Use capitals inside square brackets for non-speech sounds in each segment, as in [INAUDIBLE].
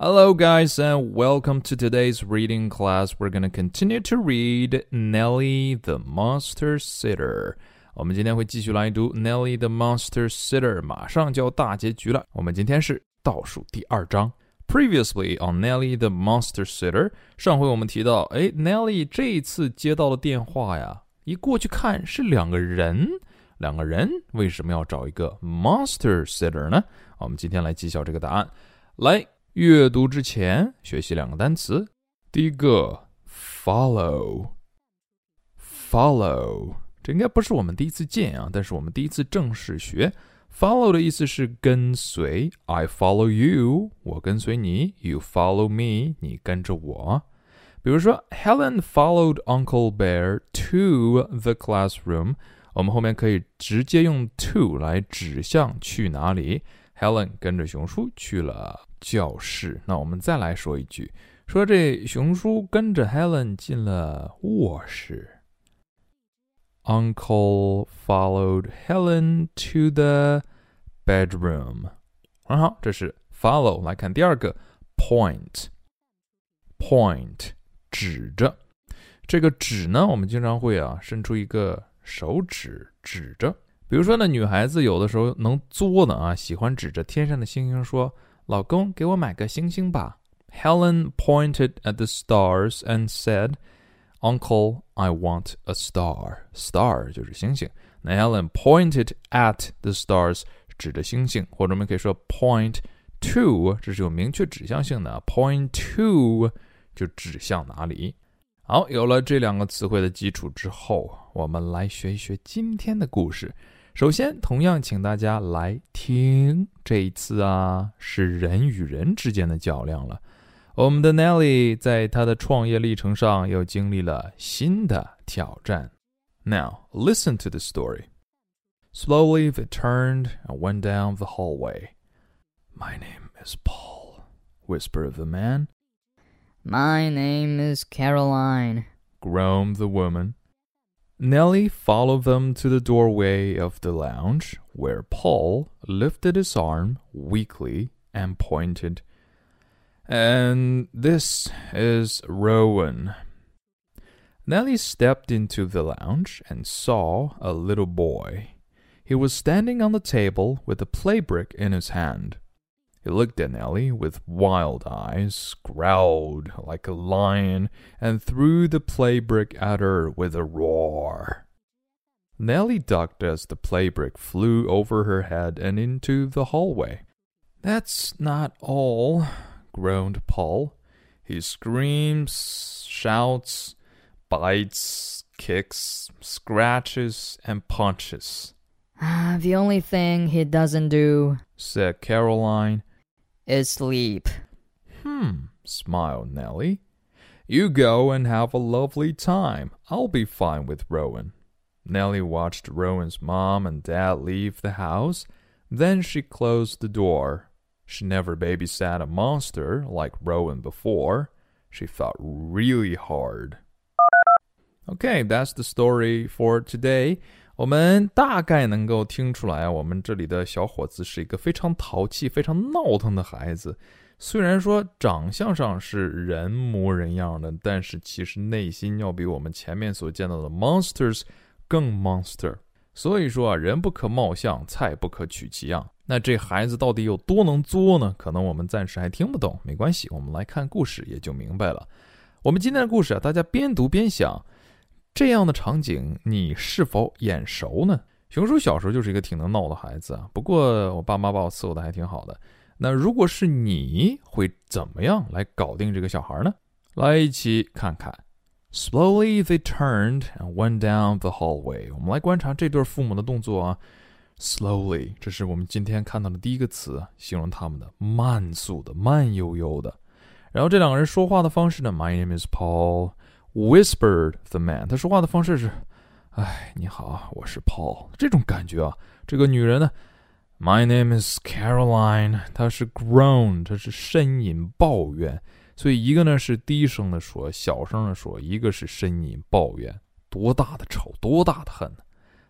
Hello, guys, and welcome to today's reading class. We're going to continue to read Nelly the Monster Sitter. 我们今天会继续来读 Nelly the Monster Sitter，马上就要大结局了。我们今天是倒数第二章。Previously on Nelly the Monster Sitter，上回我们提到，哎，Nelly 这一次接到的电话呀，一过去看是两个人，两个人为什么要找一个 Monster Sitter 呢？我们今天来揭晓这个答案。来， 阅读之前学习两个单词。第一个，follow，follow，这应该不是我们第一次见啊，但是我们第一次正式学。Follow 的意思是跟随，I follow you，我跟随你；You follow me，你跟着我。比如说，Helen followed Uncle Bear to the classroom，我们后面可以直接用 to 来指向去哪里。Helen 跟着熊叔去了教室。那我们再来说一句，说这熊叔跟着 Helen 进了卧室。Uncle followed Helen to the bedroom。很好，这是 follow。来看第二个 point，point 指着。这个指呢，我们经常会啊伸出一个手指指着。比如说呢，女孩子有的时候能作的啊，喜欢指着天上的星星说：“老公，给我买个星星吧。” Helen pointed at the stars and said. Uncle, I want a star. Star 就是星星。那 Helen pointed at the stars，指着星星，或者我们可以说 point to，这是有明确指向性的。Point to 就指向哪里。好，有了这两个词汇的基础之后，我们来学一学今天的故事。首先，同样请大家来听，这一次啊，是人与人之间的较量了。我们的 Nelly 在他的创业历程上又经历了新的挑战。Now listen to the story. Slowly they turned and went down the hallway. My name is Paul, whispered the man. My name is Caroline, groaned the woman. Nelly followed them to the doorway of the lounge, where Paul lifted his arm weakly and pointed. And this is Rowan. Nellie stepped into the lounge and saw a little boy. He was standing on the table with a play brick in his hand. He looked at Nellie with wild eyes, growled like a lion, and threw the play brick at her with a roar. Nellie ducked as the play brick flew over her head and into the hallway. That's not all, groaned Paul. He screams, shouts, bites, kicks, scratches, and punches. Ah, the only thing he doesn't do, said Caroline, is sleep. Hmm, smiled Nellie. You go and have a lovely time. I'll be fine with Rowan. Nellie watched Rowan's mom and dad leave the house. Then she closed the door she never babysat a monster like Rowan before. She fought really hard. Okay, that's the story for today. 我们大概能够听出来，我们这里的小伙子是一个非常淘气、非常闹腾的孩子。虽然说长相上是人模人样的，但是其实内心要比我们前面所见到的 monsters 更 monster。所以说啊，人不可貌相，菜不可取其样。那这孩子到底有多能作呢？可能我们暂时还听不懂，没关系，我们来看故事也就明白了。我们今天的故事啊，大家边读边想，这样的场景你是否眼熟呢？熊叔小时候就是一个挺能闹的孩子啊，不过我爸妈把我伺候的还挺好的。那如果是你会怎么样来搞定这个小孩呢？来一起看看。Slowly they turned and went down the hallway。我们来观察这对父母的动作啊。Slowly，这是我们今天看到的第一个词，形容他们的慢速的、慢悠悠的。然后这两个人说话的方式呢？My name is Paul. Whispered the man. 他说话的方式是：“哎，你好，我是 Paul。”这种感觉啊。这个女人呢？My name is Caroline. 她是 groan，她是呻吟抱怨。所以一个呢是低声的说，小声的说；一个是呻吟抱怨。多大的仇，多大的恨！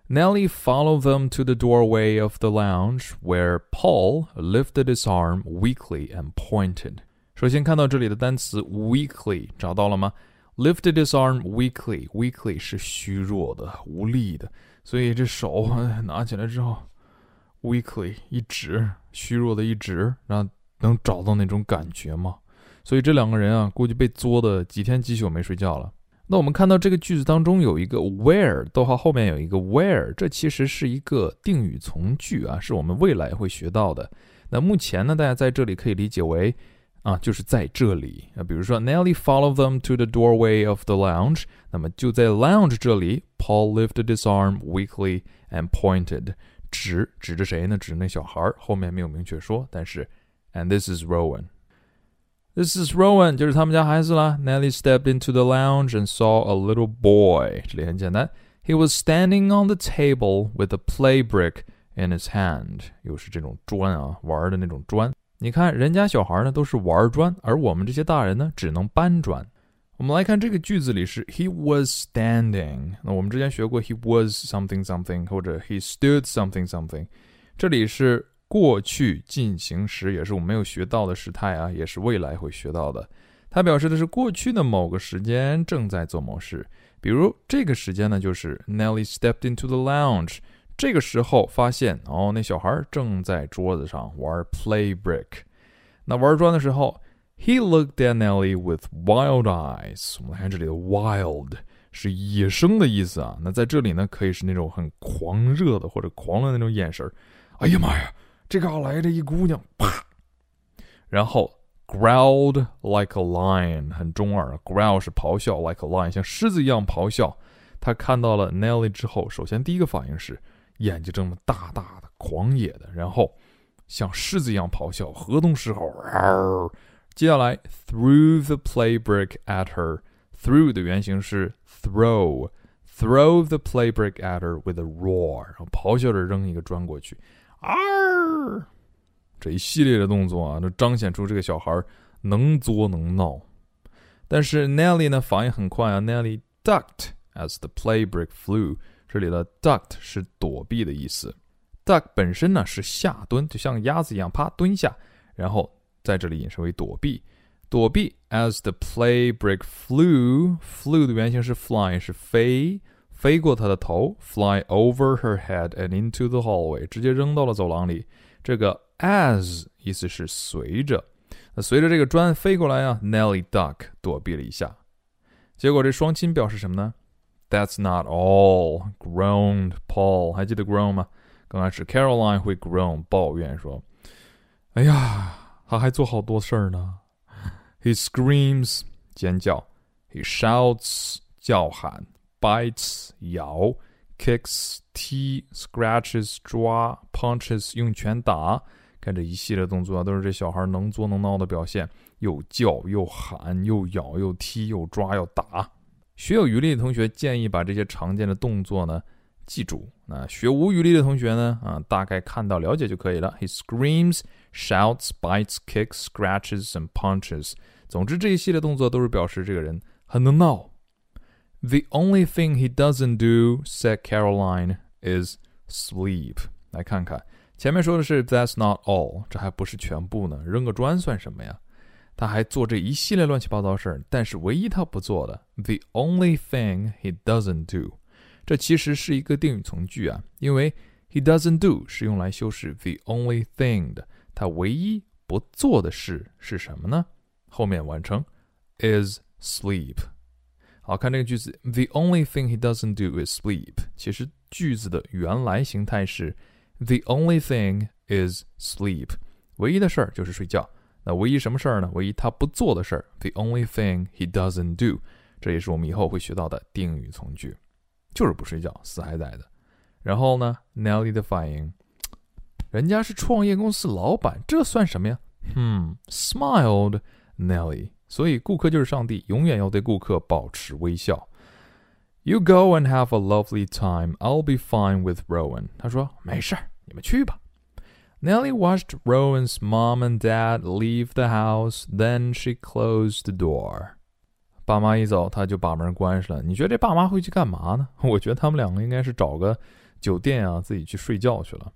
Nellie followed them to the doorway of the lounge, where Paul lifted his arm weakly and pointed. 首先看到这里的单词 weakly，找到了吗 ？Lifted his arm weakly，weakly 是虚弱的、无力的，所以这手 [LAUGHS] 拿起来之后，weakly 一指，虚弱的一指，然后能找到那种感觉吗？所以这两个人啊，估计被作的几天几宿没睡觉了。那我们看到这个句子当中有一个 where，逗号后面有一个 where，这其实是一个定语从句啊，是我们未来会学到的。那目前呢，大家在这里可以理解为啊，就是在这里啊。比如说，Nelly followed them to the doorway of the lounge，那么就在 lounge 这里，Paul lifted his arm weakly and pointed，指指着谁呢？指那小孩儿，后面没有明确说，但是，and this is Rowan。This is Rowan，就是他们家孩子啦。Nelly stepped into the lounge and saw a little boy。这里很简单，He was standing on the table with a play brick in his hand。又是这种砖啊，玩的那种砖。 你看，人家小孩呢都是玩砖，而我们这些大人呢只能搬砖。我们来看这个句子里是 He was standing。那我们之前学过 He was something something，或者 He stood something something。这里是。过去进行时也是我们没有学到的时态啊，也是未来会学到的。它表示的是过去的某个时间正在做某事。比如这个时间呢，就是 Nelly stepped into the lounge。这个时候发现哦，那小孩正在桌子上玩 play brick。那玩砖的时候，He looked at Nelly with wild eyes。我们来看这里的 wild 是野生的意思啊。那在这里呢，可以是那种很狂热的或者狂的那种眼神。哎呀妈呀！这嘎来着一姑娘，啪，然后 growled like a lion，很中二啊，growl 是咆哮，like a lion 像狮子一样咆哮。他看到了 Nelly 之后，首先第一个反应是眼睛这么大大的、狂野的，然后像狮子一样咆哮，河东狮吼。接下来 threw the play brick at her，threw 的原型是 throw，throw the play brick at her with a roar，然后咆哮着扔一个砖过去。啊！这一系列的动作啊，都彰显出这个小孩能作能闹。但是 Nelly 呢，反应很快啊。Nelly ducked as the play brick flew。这里的 duck 是躲避的意思。duck 本身呢是下蹲，就像鸭子一样，啪蹲下，然后在这里引申为躲避。躲避 as the play brick flew，flew 的原型是 fly，是飞。飞过她的头，fly over her head and into the hallway，直接扔到了走廊里。这个 as 意思是随着，那随着这个砖飞过来啊，Nelly duck 躲避了一下。结果这双亲表示什么呢 ？That's not all，groaned Paul。还记得 groan 吗？刚开始 Caroline 会 groan 抱怨说：“哎呀，他还做好多事儿呢。”He screams 尖叫，He shouts 叫喊。bites 咬，kicks 踢，scratches 抓，punches 用拳打。看这一系列动作啊，都是这小孩能作能闹的表现，又叫又喊又咬又踢又抓又打。 学有余力的同学建议把这些常见的动作呢记住。那学无余力的同学呢，啊，大概看到了解就可以了。He screams, shouts, bites, kicks, scratches and punches。总之这一系列动作都是表示这个人很能闹。The only thing he doesn't do, said Caroline, is sleep. 来看看，前面说的是 That's not all，这还不是全部呢。扔个砖算什么呀？他还做这一系列乱七八糟事儿，但是唯一他不做的，the only thing he doesn't do，这其实是一个定语从句啊，因为 he doesn't do 是用来修饰 the only thing 的，他唯一不做的事是什么呢？后面完成 is sleep。好看这个句子，The only thing he doesn't do is sleep。其实句子的原来形态是 The only thing is sleep。唯一的事儿就是睡觉。那唯一什么事儿呢？唯一他不做的事儿，The only thing he doesn't do。这也是我们以后会学到的定语从句，就是不睡觉，死还在的。然后呢，Nelly 的反应，人家是创业公司老板，这算什么呀？嗯，smiled Nelly。所以，顾客就是上帝，永远要对顾客保持微笑。You go and have a lovely time. I'll be fine with Rowan. 他说：“没事儿，你们去吧。” Nellie watched Rowan's mom and dad leave the house. Then she closed the door. 爸妈一走，他就把门关上了。你觉得这爸妈会去干嘛呢？我觉得他们两个应该是找个酒店啊，自己去睡觉去了。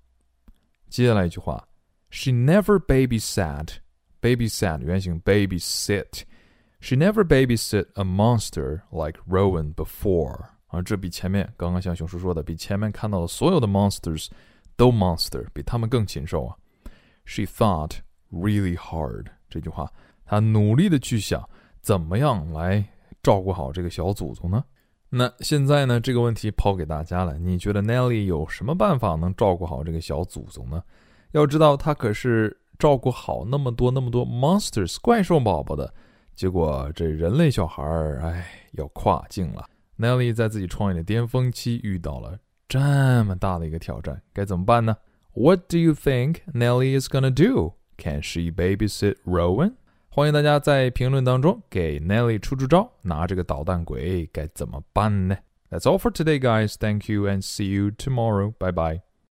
接下来一句话：She [LAUGHS] never babysat babysat 原型 babysit。She never babysit a monster like Rowan before。啊，这比前面刚刚像熊叔说的，比前面看到的所有的 monsters 都 monster，比他们更禽兽啊。She thought really hard。这句话，她努力的去想怎么样来照顾好这个小祖宗呢？那现在呢，这个问题抛给大家了，你觉得 Nelly 有什么办法能照顾好这个小祖宗呢？要知道，他可是照顾好那么多那么多 monsters 怪兽宝宝的，结果这人类小孩儿，哎，要跨境了。Nelly 在自己创业的巅峰期遇到了这么大的一个挑战，该怎么办呢？What do you think Nelly is gonna do? Can she babysit Rowan? 欢迎大家在评论当中给 Nelly 出出招，拿这个捣蛋鬼该怎么办呢？That's all for today, guys. Thank you and see you tomorrow. Bye bye.